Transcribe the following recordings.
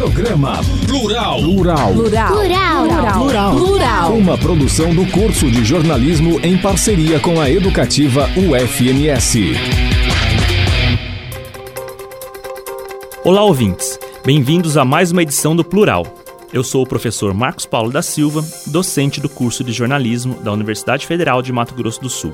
Programa Plural. Plural. Plural. Plural. Plural. Plural. Uma produção do curso de jornalismo em parceria com a educativa UFMS. Olá, ouvintes. Bem-vindos a mais uma edição do Plural. Eu sou o professor Marcos Paulo da Silva, docente do curso de jornalismo da Universidade Federal de Mato Grosso do Sul.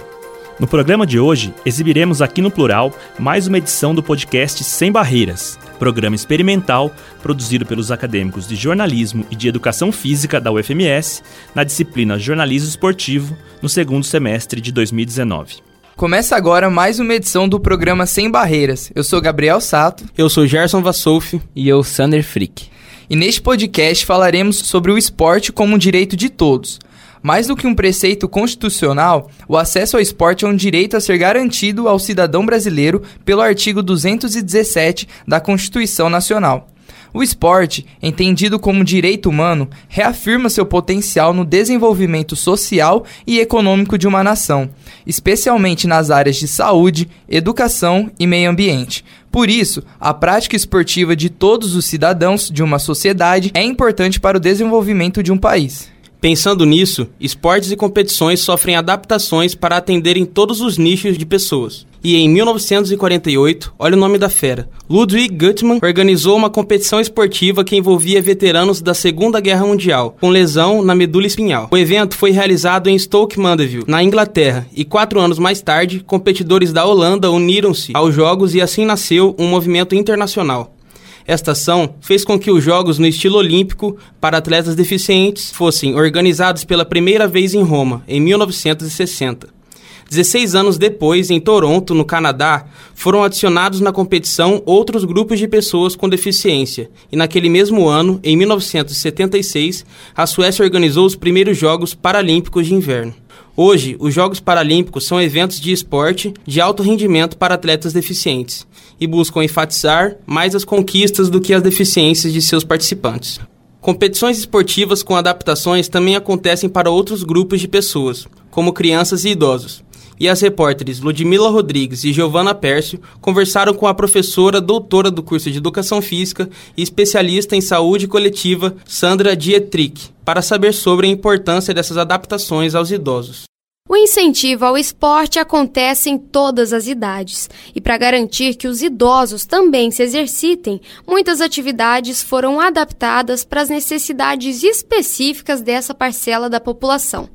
No programa de hoje, exibiremos aqui no Plural mais uma edição do podcast Sem Barreiras, programa experimental produzido pelos acadêmicos de jornalismo e de educação física da UFMS na disciplina Jornalismo Esportivo no segundo semestre de 2019. Começa agora mais uma edição do programa Sem Barreiras. Eu sou Gabriel Sato. Eu sou Gerson Vassolfi. E eu, Sander Frick. E neste podcast falaremos sobre o esporte como um direito de todos. Mais do que um preceito constitucional, o acesso ao esporte é um direito a ser garantido ao cidadão brasileiro pelo artigo 217 da Constituição Nacional. O esporte, entendido como direito humano, reafirma seu potencial no desenvolvimento social e econômico de uma nação, especialmente nas áreas de saúde, educação e meio ambiente. Por isso, a prática esportiva de todos os cidadãos de uma sociedade é importante para o desenvolvimento de um país. Pensando nisso, esportes e competições sofrem adaptações para atenderem todos os nichos de pessoas. E em 1948, olha o nome da fera, Ludwig Guttmann organizou uma competição esportiva que envolvia veteranos da Segunda Guerra Mundial, com lesão na medula espinhal. O evento foi realizado em Stoke Mandeville, na Inglaterra, e quatro anos mais tarde, competidores da Holanda uniram-se aos Jogos e assim nasceu um movimento internacional. Esta ação fez com que os Jogos no estilo olímpico para atletas deficientes fossem organizados pela primeira vez em Roma, em 1960. 16 anos depois, em Toronto, no Canadá, foram adicionados na competição outros grupos de pessoas com deficiência, e naquele mesmo ano, em 1976, a Suécia organizou os primeiros Jogos Paralímpicos de Inverno. Hoje, os Jogos Paralímpicos são eventos de esporte de alto rendimento para atletas deficientes e buscam enfatizar mais as conquistas do que as deficiências de seus participantes. Competições esportivas com adaptações também acontecem para outros grupos de pessoas, como crianças e idosos. E as repórteres Ludmila Rodrigues e Giovana Pércio conversaram com a professora doutora do curso de Educação Física e especialista em saúde coletiva Sandra Dietrich para saber sobre a importância dessas adaptações aos idosos. O incentivo ao esporte acontece em todas as idades, e para garantir que os idosos também se exercitem, muitas atividades foram adaptadas para as necessidades específicas dessa parcela da população.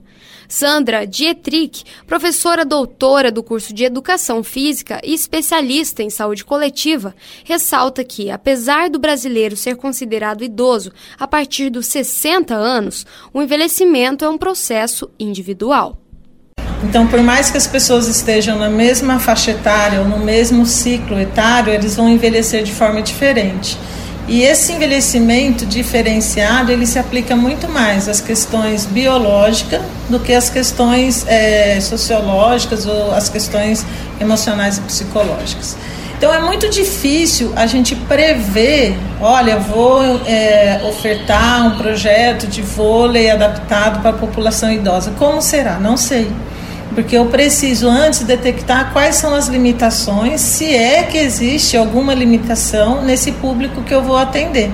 Sandra Dietrich, professora doutora do curso de Educação Física e especialista em saúde coletiva, ressalta que, apesar do brasileiro ser considerado idoso a partir dos 60 anos, o envelhecimento é um processo individual. Então, por mais que as pessoas estejam na mesma faixa etária ou no mesmo ciclo etário, eles vão envelhecer de forma diferente. E esse envelhecimento diferenciado ele se aplica muito mais às questões biológicas do que às questões é, sociológicas ou às questões emocionais e psicológicas. Então é muito difícil a gente prever, olha, vou é, ofertar um projeto de vôlei adaptado para a população idosa. Como será? Não sei porque eu preciso antes detectar quais são as limitações, se é que existe alguma limitação nesse público que eu vou atender.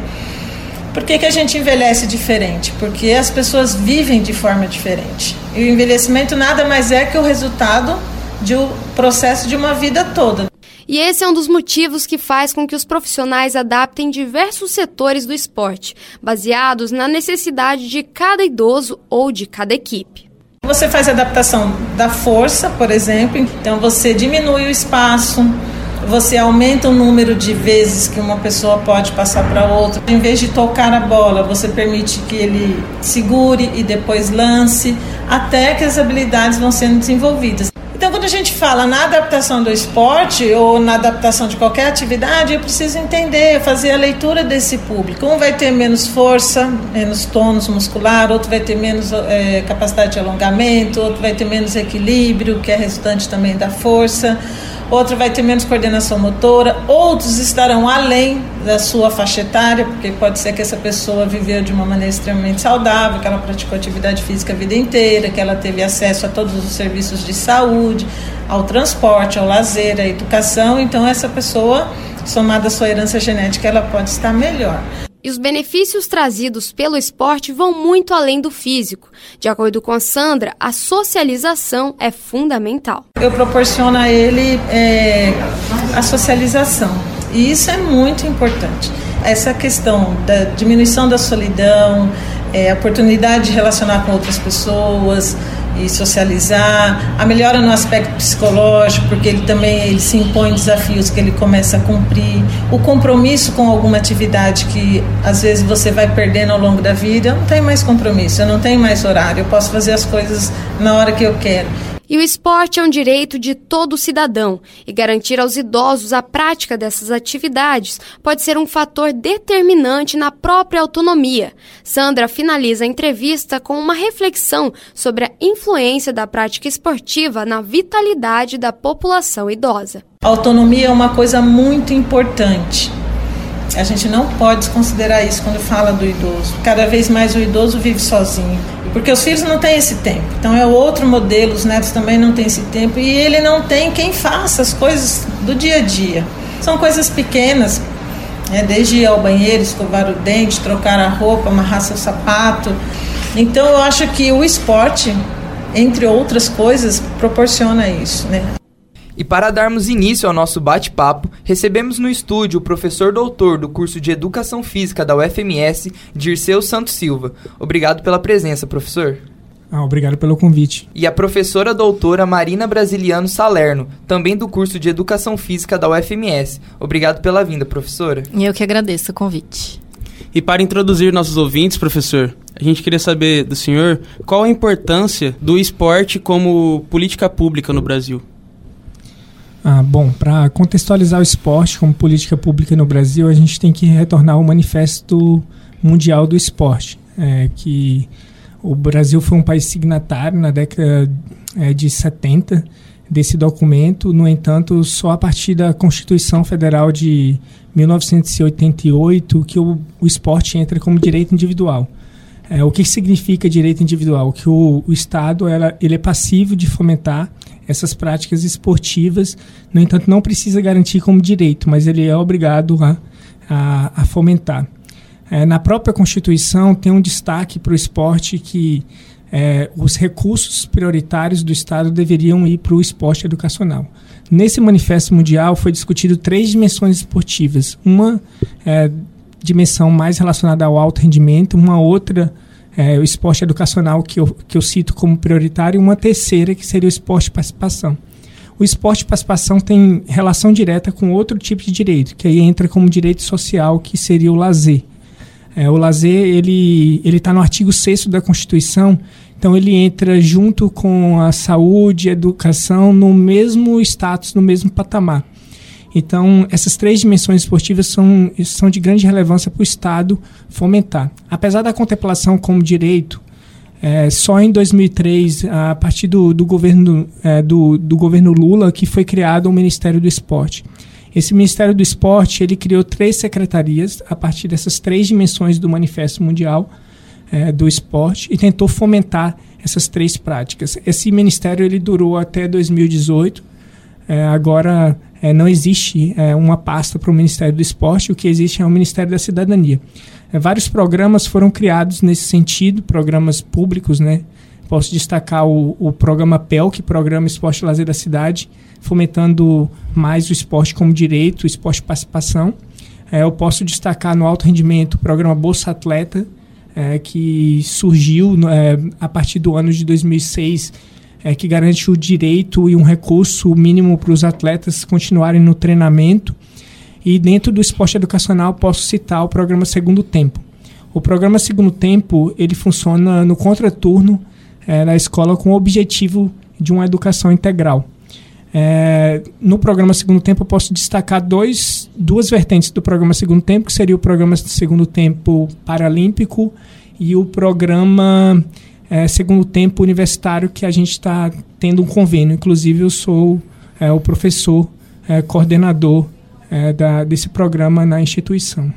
Por que, que a gente envelhece diferente? Porque as pessoas vivem de forma diferente. E o envelhecimento nada mais é que o resultado de um processo de uma vida toda. E esse é um dos motivos que faz com que os profissionais adaptem diversos setores do esporte, baseados na necessidade de cada idoso ou de cada equipe. Você faz adaptação da força, por exemplo, então você diminui o espaço, você aumenta o número de vezes que uma pessoa pode passar para outra. Em vez de tocar a bola, você permite que ele segure e depois lance, até que as habilidades vão sendo desenvolvidas. Então, quando a gente fala na adaptação do esporte ou na adaptação de qualquer atividade, eu preciso entender, fazer a leitura desse público. Um vai ter menos força, menos tônus muscular, outro vai ter menos é, capacidade de alongamento, outro vai ter menos equilíbrio, que é resultante também da força outro vai ter menos coordenação motora, outros estarão além da sua faixa etária, porque pode ser que essa pessoa viveu de uma maneira extremamente saudável, que ela praticou atividade física a vida inteira, que ela teve acesso a todos os serviços de saúde, ao transporte, ao lazer, à educação, então essa pessoa, somada à sua herança genética, ela pode estar melhor. E os benefícios trazidos pelo esporte vão muito além do físico. De acordo com a Sandra, a socialização é fundamental. Eu proporciono a ele é, a socialização. E isso é muito importante. Essa questão da diminuição da solidão, é, oportunidade de relacionar com outras pessoas, e socializar, a melhora no aspecto psicológico, porque ele também ele se impõe desafios que ele começa a cumprir, o compromisso com alguma atividade que às vezes você vai perdendo ao longo da vida, eu não tenho mais compromisso, eu não tenho mais horário, eu posso fazer as coisas na hora que eu quero. E o esporte é um direito de todo cidadão, e garantir aos idosos a prática dessas atividades pode ser um fator determinante na própria autonomia. Sandra finaliza a entrevista com uma reflexão sobre a influência da prática esportiva na vitalidade da população idosa. A autonomia é uma coisa muito importante. A gente não pode desconsiderar isso quando fala do idoso. Cada vez mais o idoso vive sozinho. Porque os filhos não têm esse tempo. Então é outro modelo, os netos também não têm esse tempo. E ele não tem quem faça as coisas do dia a dia. São coisas pequenas, né? desde ir ao banheiro, escovar o dente, trocar a roupa, amarrar seu sapato. Então eu acho que o esporte, entre outras coisas, proporciona isso. Né? E para darmos início ao nosso bate-papo, recebemos no estúdio o professor doutor do curso de Educação Física da UFMS, Dirceu Santos Silva. Obrigado pela presença, professor. Ah, obrigado pelo convite. E a professora doutora Marina Brasiliano Salerno, também do curso de Educação Física da UFMS. Obrigado pela vinda, professora. Eu que agradeço o convite. E para introduzir nossos ouvintes, professor, a gente queria saber do senhor qual a importância do esporte como política pública no Brasil. Ah, bom, para contextualizar o esporte como política pública no Brasil, a gente tem que retornar ao Manifesto Mundial do Esporte, é, que o Brasil foi um país signatário na década é, de 70 desse documento, no entanto, só a partir da Constituição Federal de 1988 que o, o esporte entra como direito individual. É, o que significa direito individual? Que o, o Estado ele é passivo de fomentar essas práticas esportivas, no entanto, não precisa garantir como direito, mas ele é obrigado a, a, a fomentar. É, na própria Constituição tem um destaque para o esporte que é, os recursos prioritários do Estado deveriam ir para o esporte educacional. Nesse manifesto mundial foi discutido três dimensões esportivas. Uma é, dimensão mais relacionada ao alto rendimento, uma outra é, o esporte educacional que eu, que eu cito como prioritário, e uma terceira que seria o esporte participação. O esporte participação tem relação direta com outro tipo de direito, que aí entra como direito social, que seria o lazer. É, o lazer ele está no artigo 6 da Constituição, então ele entra junto com a saúde, a educação no mesmo status, no mesmo patamar. Então, essas três dimensões esportivas são, são de grande relevância para o Estado fomentar. Apesar da contemplação como direito, é, só em 2003, a partir do, do, governo, é, do, do governo Lula, que foi criado o Ministério do Esporte. Esse Ministério do Esporte ele criou três secretarias a partir dessas três dimensões do Manifesto Mundial é, do Esporte e tentou fomentar essas três práticas. Esse ministério ele durou até 2018. É, agora é, não existe é, uma pasta para o Ministério do Esporte, o que existe é o Ministério da Cidadania. É, vários programas foram criados nesse sentido, programas públicos, né? Posso destacar o, o programa PELC, Programa Esporte e Lazer da Cidade, fomentando mais o esporte como direito, o esporte participação. É, eu posso destacar no alto rendimento o programa Bolsa Atleta, é, que surgiu é, a partir do ano de 2006 é, que garante o direito e um recurso mínimo para os atletas continuarem no treinamento. E dentro do esporte educacional posso citar o programa Segundo Tempo. O programa Segundo Tempo ele funciona no contraturno é, na escola com o objetivo de uma educação integral. É, no programa Segundo Tempo eu posso destacar dois, duas vertentes do programa Segundo Tempo, que seria o programa Segundo Tempo Paralímpico e o programa é, segundo tempo universitário que a gente está tendo um convênio. Inclusive, eu sou é, o professor é, coordenador é, da, desse programa na instituição.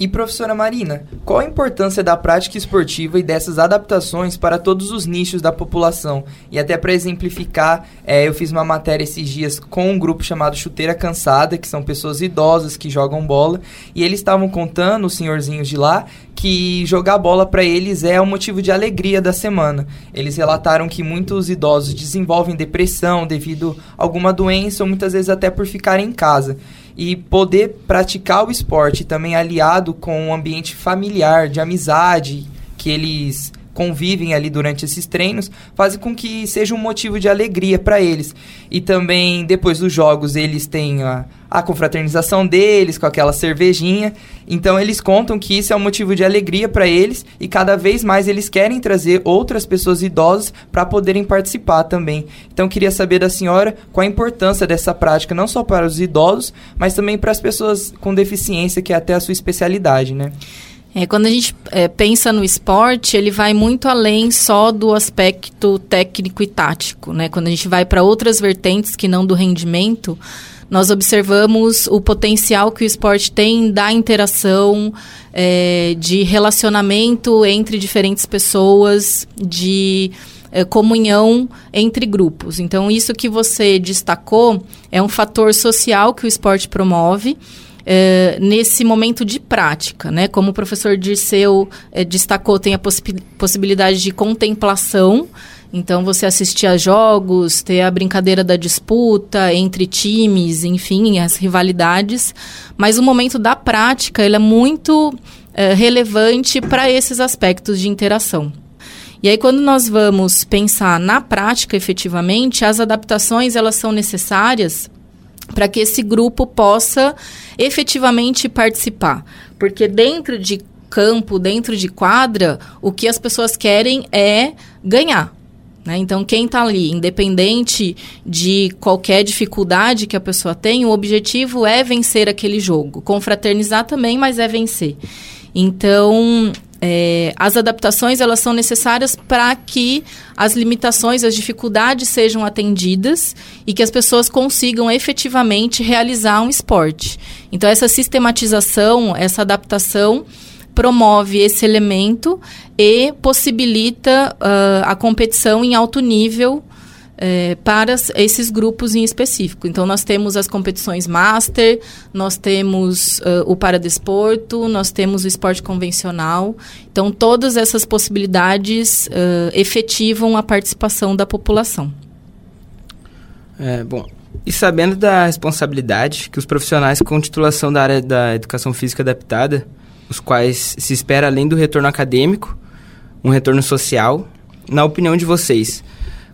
E professora Marina, qual a importância da prática esportiva e dessas adaptações para todos os nichos da população? E até para exemplificar, é, eu fiz uma matéria esses dias com um grupo chamado Chuteira Cansada, que são pessoas idosas que jogam bola, e eles estavam contando, os senhorzinhos de lá, que jogar bola para eles é o motivo de alegria da semana. Eles relataram que muitos idosos desenvolvem depressão devido a alguma doença ou muitas vezes até por ficarem em casa e poder praticar o esporte também aliado com um ambiente familiar, de amizade, que eles convivem ali durante esses treinos, fazem com que seja um motivo de alegria para eles. E também, depois dos jogos, eles têm a, a confraternização deles com aquela cervejinha. Então, eles contam que isso é um motivo de alegria para eles e cada vez mais eles querem trazer outras pessoas idosas para poderem participar também. Então, queria saber da senhora qual a importância dessa prática, não só para os idosos, mas também para as pessoas com deficiência, que é até a sua especialidade, né? É, quando a gente é, pensa no esporte, ele vai muito além só do aspecto técnico e tático, né? Quando a gente vai para outras vertentes que não do rendimento, nós observamos o potencial que o esporte tem da interação, é, de relacionamento entre diferentes pessoas, de é, comunhão entre grupos. Então, isso que você destacou é um fator social que o esporte promove é, nesse momento de prática, né? Como o professor Dirceu é, destacou, tem a possi possibilidade de contemplação. Então, você assistir a jogos, ter a brincadeira da disputa entre times, enfim, as rivalidades. Mas o momento da prática, ele é muito é, relevante para esses aspectos de interação. E aí, quando nós vamos pensar na prática, efetivamente, as adaptações, elas são necessárias para que esse grupo possa efetivamente participar. Porque dentro de campo, dentro de quadra, o que as pessoas querem é ganhar. Né? Então, quem está ali, independente de qualquer dificuldade que a pessoa tem, o objetivo é vencer aquele jogo. Confraternizar também, mas é vencer. Então, é, as adaptações elas são necessárias para que as limitações, as dificuldades sejam atendidas e que as pessoas consigam efetivamente realizar um esporte. Então essa sistematização, essa adaptação promove esse elemento e possibilita uh, a competição em alto nível é, para esses grupos em específico. Então, nós temos as competições Master, nós temos uh, o Paradesporto, nós temos o esporte convencional. Então, todas essas possibilidades uh, efetivam a participação da população. É, bom, e sabendo da responsabilidade que os profissionais com titulação da área da educação física adaptada, os quais se espera além do retorno acadêmico, um retorno social, na opinião de vocês,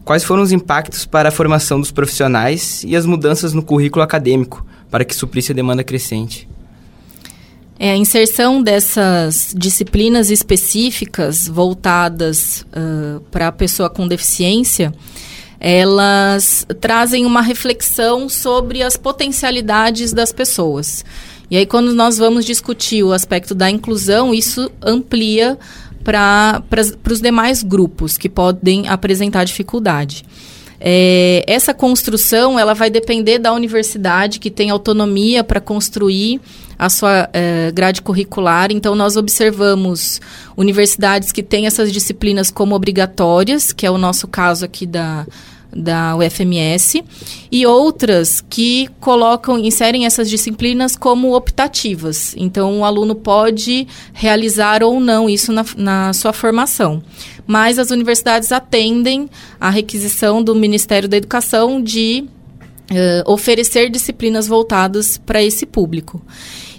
Quais foram os impactos para a formação dos profissionais e as mudanças no currículo acadêmico para que suprisse a demanda crescente? É, a inserção dessas disciplinas específicas voltadas uh, para a pessoa com deficiência, elas trazem uma reflexão sobre as potencialidades das pessoas. E aí, quando nós vamos discutir o aspecto da inclusão, isso amplia para os demais grupos que podem apresentar dificuldade. É, essa construção ela vai depender da universidade que tem autonomia para construir a sua é, grade curricular. Então, nós observamos universidades que têm essas disciplinas como obrigatórias, que é o nosso caso aqui da, da UFMS, e outras que colocam, inserem essas disciplinas como optativas. Então, o aluno pode realizar ou não isso na, na sua formação. Mas as universidades atendem à requisição do Ministério da Educação de uh, oferecer disciplinas voltadas para esse público.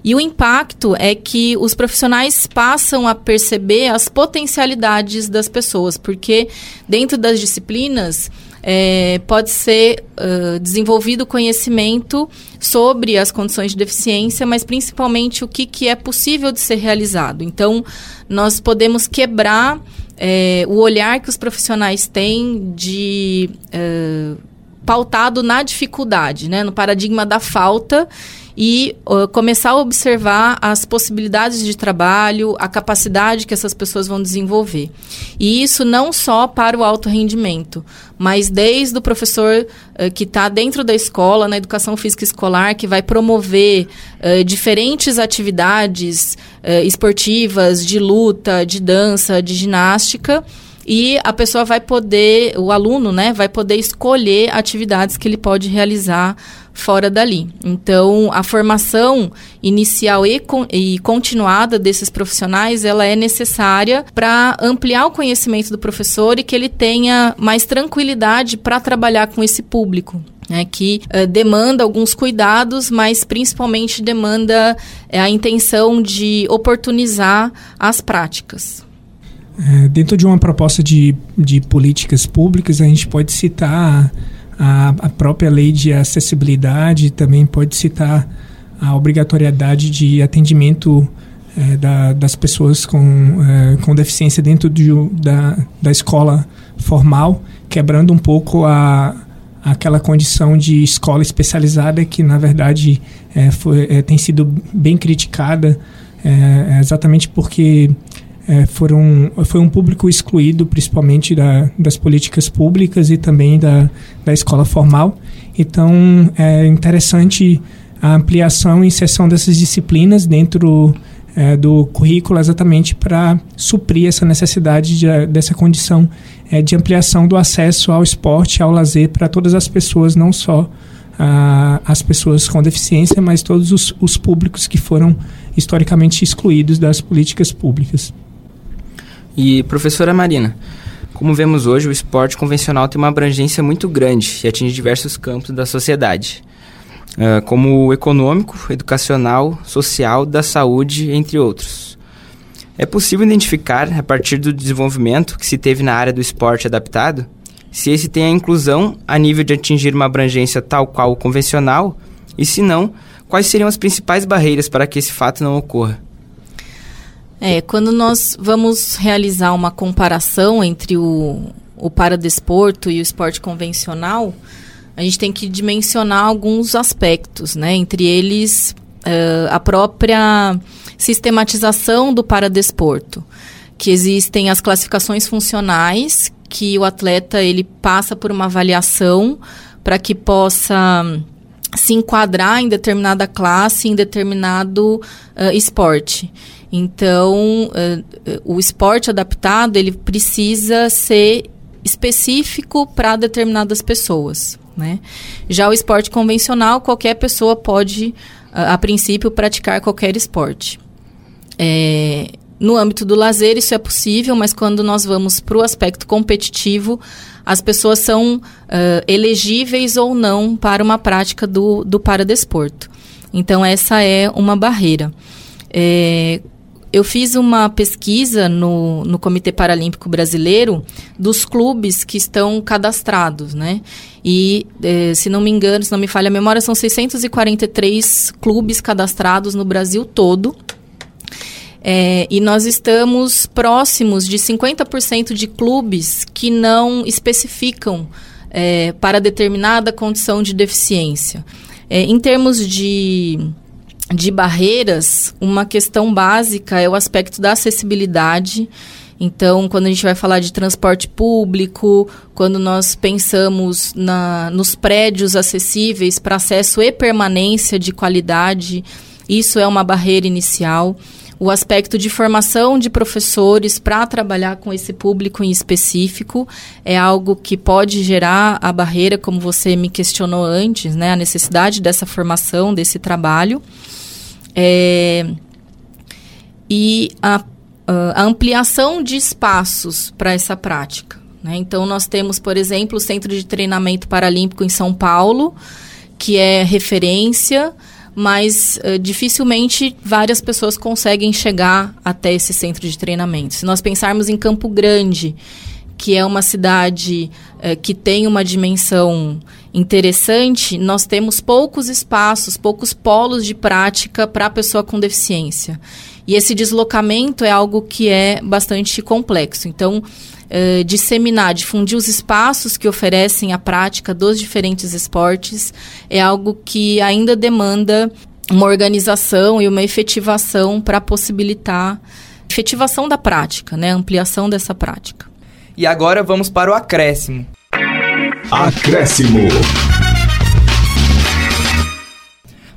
E o impacto é que os profissionais passam a perceber as potencialidades das pessoas, porque dentro das disciplinas é, pode ser uh, desenvolvido conhecimento sobre as condições de deficiência, mas principalmente o que, que é possível de ser realizado. Então, nós podemos quebrar é, o olhar que os profissionais têm de uh, pautado na dificuldade, né, no paradigma da falta e uh, começar a observar as possibilidades de trabalho, a capacidade que essas pessoas vão desenvolver. E isso não só para o alto rendimento, mas desde o professor uh, que está dentro da escola, na educação física escolar, que vai promover uh, diferentes atividades esportivas, de luta, de dança, de ginástica e a pessoa vai poder, o aluno, né, vai poder escolher atividades que ele pode realizar fora dali. Então, a formação inicial e, con e continuada desses profissionais, ela é necessária para ampliar o conhecimento do professor e que ele tenha mais tranquilidade para trabalhar com esse público. Né, que uh, demanda alguns cuidados, mas principalmente demanda uh, a intenção de oportunizar as práticas. É, dentro de uma proposta de, de políticas públicas, a gente pode citar a, a própria lei de acessibilidade, também pode citar a obrigatoriedade de atendimento é, da, das pessoas com, é, com deficiência dentro de, da, da escola formal, quebrando um pouco a, aquela condição de escola especializada que, na verdade, é, foi, é, tem sido bem criticada, é, exatamente porque é, foram, foi um público excluído, principalmente da, das políticas públicas e também da, da escola formal. Então, é interessante a ampliação e inserção dessas disciplinas dentro é, do currículo exatamente para suprir essa necessidade de, dessa condição é, de ampliação do acesso ao esporte, ao lazer para todas as pessoas, não só as pessoas com deficiência, mas todos os, os públicos que foram historicamente excluídos das políticas públicas. E, professora Marina, como vemos hoje, o esporte convencional tem uma abrangência muito grande e atinge diversos campos da sociedade, uh, como o econômico, educacional, social, da saúde, entre outros. É possível identificar, a partir do desenvolvimento que se teve na área do esporte adaptado, se esse tem a inclusão a nível de atingir uma abrangência tal qual o convencional, e se não, quais seriam as principais barreiras para que esse fato não ocorra? É, quando nós vamos realizar uma comparação entre o, o paradesporto e o esporte convencional, a gente tem que dimensionar alguns aspectos, né? Entre eles, uh, a própria sistematização do paradesporto, que existem as classificações funcionais, que o atleta ele passa por uma avaliação para que possa se enquadrar em determinada classe, em determinado uh, esporte. Então, uh, o esporte adaptado ele precisa ser específico para determinadas pessoas. Né? Já o esporte convencional, qualquer pessoa pode, uh, a princípio, praticar qualquer esporte. É, no âmbito do lazer, isso é possível, mas quando nós vamos para o aspecto competitivo, as pessoas são uh, elegíveis ou não para uma prática do, do paradesporto. Então, essa é uma barreira. É, eu fiz uma pesquisa no, no Comitê Paralímpico Brasileiro dos clubes que estão cadastrados, né? E, eh, se não me engano, se não me falha a memória, são 643 clubes cadastrados no Brasil todo. É, e nós estamos próximos de 50% de clubes que não especificam é, para determinada condição de deficiência. É, em termos de de barreiras, uma questão básica é o aspecto da acessibilidade. Então, quando a gente vai falar de transporte público, quando nós pensamos na, nos prédios acessíveis para acesso e permanência de qualidade, isso é uma barreira inicial. O aspecto de formação de professores para trabalhar com esse público em específico é algo que pode gerar a barreira, como você me questionou antes, né? A necessidade dessa formação, desse trabalho. É, e a, a, ampliação de espaços para essa prática. Né? Então, nós temos, por exemplo, o Centro de Treinamento Paralímpico em São Paulo, que é referência, mas uh, dificilmente várias pessoas conseguem chegar até esse centro de treinamento. Se nós pensarmos em Campo Grande, que é uma cidade uh, que tem uma dimensão interessante, nós temos poucos espaços, poucos polos de prática para a pessoa com deficiência. E esse deslocamento é algo que é bastante complexo. Então, uh, disseminar, difundir os espaços que oferecem a prática dos diferentes esportes é algo que ainda demanda uma organização e uma efetivação para possibilitar efetivação da prática, né, ampliação dessa prática. E agora vamos para o acréscimo. Acréscimo.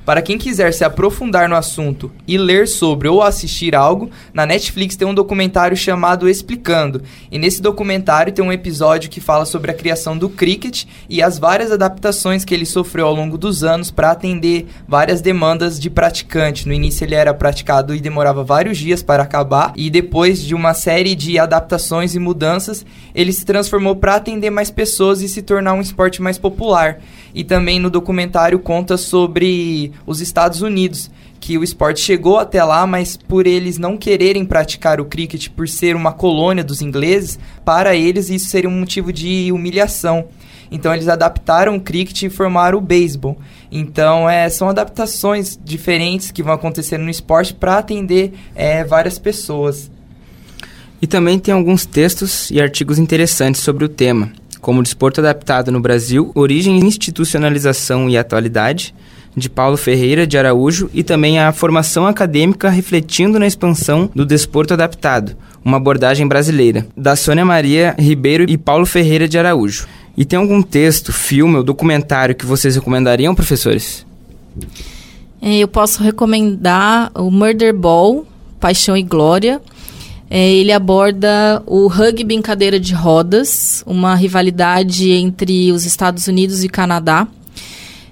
Para quem quiser se aprofundar no assunto e ler sobre ou assistir algo, na Netflix tem um documentário chamado Explicando. E nesse documentário tem um episódio que fala sobre a criação do cricket e as várias adaptações que ele sofreu ao longo dos anos para atender várias demandas de praticante. No início ele era praticado e demorava vários dias para acabar, e depois de uma série de adaptações e mudanças, ele se transformou para atender mais pessoas e se tornar um esporte mais popular. E também no documentário conta sobre os Estados Unidos, que o esporte chegou até lá, mas por eles não quererem praticar o cricket por ser uma colônia dos ingleses, para eles isso seria um motivo de humilhação. Então eles adaptaram o cricket e formaram o beisebol. Então é, são adaptações diferentes que vão acontecendo no esporte para atender é, várias pessoas. E também tem alguns textos e artigos interessantes sobre o tema, como Desporto Adaptado no Brasil, Origem, Institucionalização e Atualidade, de Paulo Ferreira de Araújo, e também a Formação Acadêmica Refletindo na Expansão do Desporto Adaptado, uma abordagem brasileira, da Sônia Maria Ribeiro e Paulo Ferreira de Araújo. E tem algum texto, filme ou documentário que vocês recomendariam, professores? É, eu posso recomendar o Murder Ball, Paixão e Glória. É, ele aborda o rugby em cadeira de rodas, uma rivalidade entre os Estados Unidos e Canadá.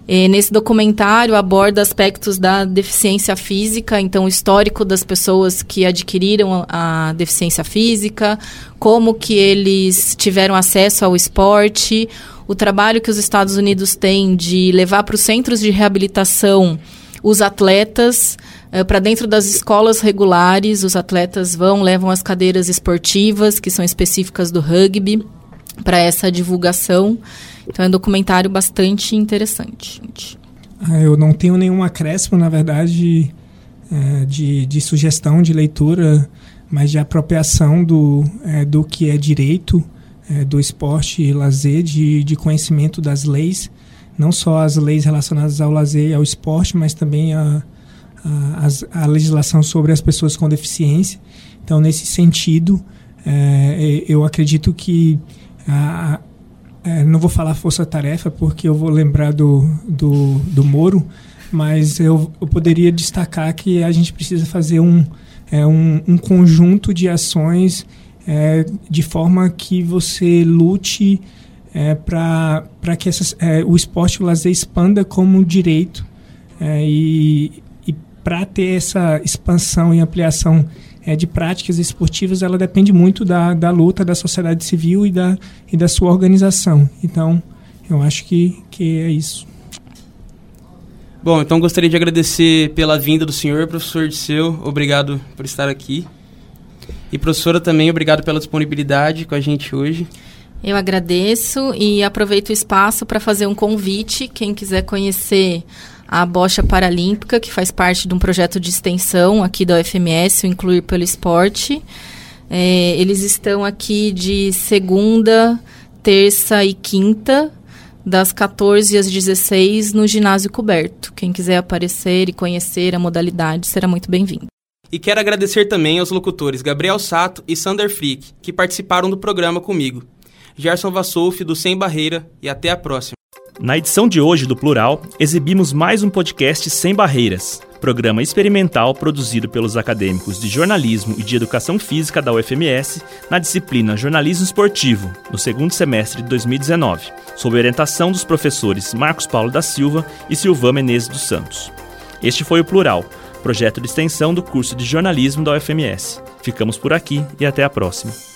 É, nesse documentário aborda aspectos da deficiência física, então o histórico das pessoas que adquiriram a, deficiência física, como que eles tiveram acesso ao esporte, o trabalho que os Estados Unidos têm de levar para os centros de reabilitação os atletas uh, para dentro das escolas regulares, os atletas vão, levam as cadeiras esportivas, que são específicas do rugby, para essa divulgação. Então é um documentário bastante interessante, gente. Ah, eu não tenho nenhum acréscimo, na verdade, é, de, de sugestão de leitura, mas de apropriação do, é, do que é direito é, do esporte e lazer, de, de conhecimento das leis não só as leis relacionadas ao lazer e ao esporte, mas também a, a, a legislação sobre as pessoas com deficiência. Então, nesse sentido, eu acredito que a, é, não vou falar força-tarefa porque eu vou lembrar do, do, do Moro, mas eu, eu poderia destacar que a gente precisa fazer um, é, um, um conjunto de ações é, de forma que você lute é, para que essas, é, o esporte o lazer expanda como direito é, e, e para ter essa expansão e ampliação é, de práticas esportivas, ela depende muito da, da luta da sociedade civil e da, e da sua organização. Então, eu acho que, que é isso. Bom, então gostaria de agradecer pela vinda do senhor, professor Disseu. Obrigado por estar aqui. E professora também, obrigado pela disponibilidade com a gente hoje. Eu agradeço e aproveito o espaço para fazer um convite. Quem quiser conhecer a Bocha Paralímpica, que faz parte de um projeto de extensão aqui da UFMS, o Incluir pelo Esporte. É, eles estão aqui de segunda, terça e quinta, das 14 às 16 no ginásio coberto. Quem quiser aparecer e conhecer a modalidade será muito bem-vindo. E quero agradecer também aos locutores Gabriel Sato e Sander Frick, que participaram do programa comigo. Gerson Vassouf, do Sem Barreira, e até a próxima. Na edição de hoje do Plural, exibimos mais um podcast Sem Barreiras, programa experimental produzido pelos acadêmicos de jornalismo e de educação física da UFMS na disciplina Jornalismo Esportivo, no segundo semestre de 2019, sob orientação dos professores Marcos Paulo da Silva e Silvã Menezes dos Santos. Este foi o Plural, projeto de extensão do curso de jornalismo da UFMS. Ficamos por aqui e até a próxima.